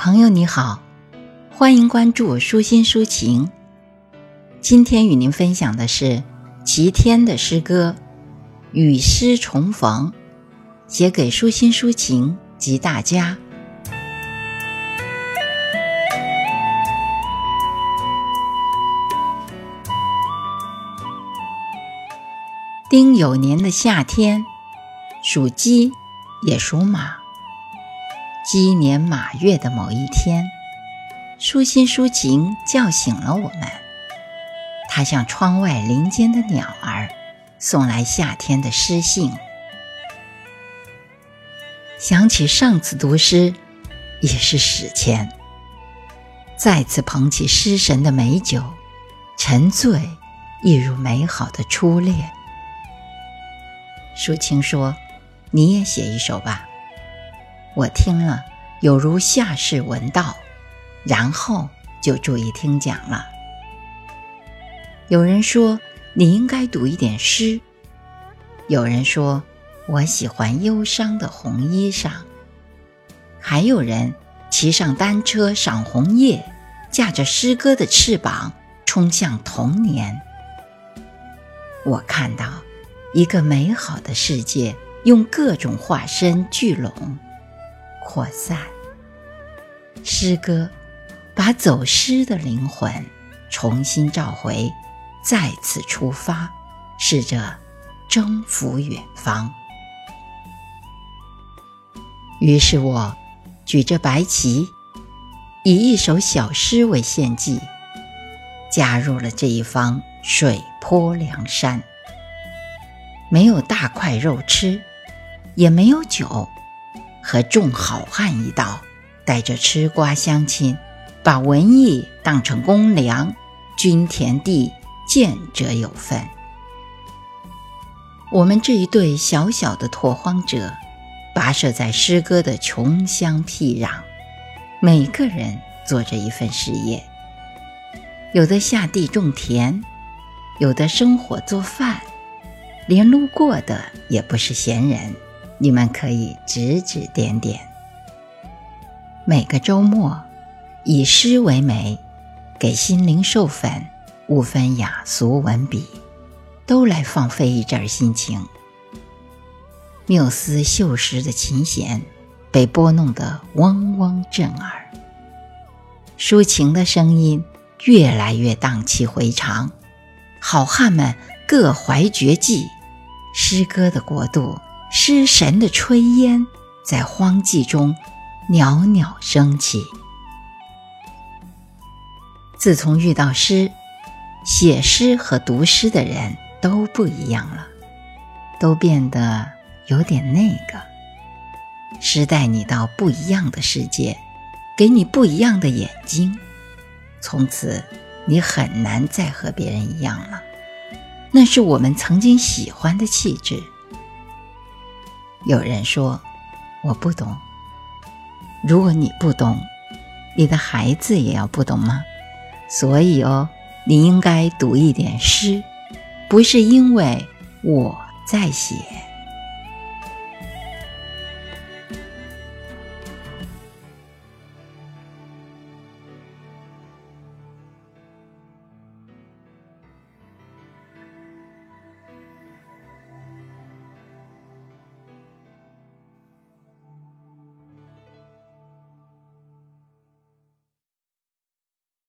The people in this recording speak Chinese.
朋友你好，欢迎关注舒心抒情。今天与您分享的是齐天的诗歌《与诗重逢》，写给舒心抒情及大家。丁酉年的夏天，属鸡，也属马。鸡年马月的某一天，舒心抒情叫醒了我们。它向窗外林间的鸟儿，送来夏天的诗信。想起上次读诗，也是史前。再次捧起诗神的美酒，沉醉，一如美好的初恋。抒情说：“你也写一首吧。”我听了，有如下士闻道，然后就注意听讲了。有人说你应该读一点诗，有人说我喜欢忧伤的红衣裳，还有人骑上单车赏红叶，驾着诗歌的翅膀冲向童年。我看到一个美好的世界，用各种化身聚拢。扩散，诗歌把走失的灵魂重新召回，再次出发，试着征服远方。于是我举着白旗，以一首小诗为献祭，加入了这一方水泊梁山。没有大块肉吃，也没有酒。和众好汉一道，带着吃瓜乡亲，把文艺当成公粮，均田地，见者有份。我们这一对小小的拓荒者，跋涉在诗歌的穷乡僻壤，每个人做着一份事业，有的下地种田，有的生火做饭，连路过的也不是闲人。你们可以指指点点。每个周末，以诗为媒，给心灵授粉，无分雅俗文笔，都来放飞一阵心情。缪斯秀时的琴弦被拨弄得嗡嗡震耳，抒情的声音越来越荡气回肠。好汉们各怀绝技，诗歌的国度。诗神的炊烟在荒寂中袅袅升起。自从遇到诗，写诗和读诗的人都不一样了，都变得有点那个。诗带你到不一样的世界，给你不一样的眼睛，从此你很难再和别人一样了。那是我们曾经喜欢的气质。有人说：“我不懂。”如果你不懂，你的孩子也要不懂吗？所以哦，你应该读一点诗，不是因为我在写。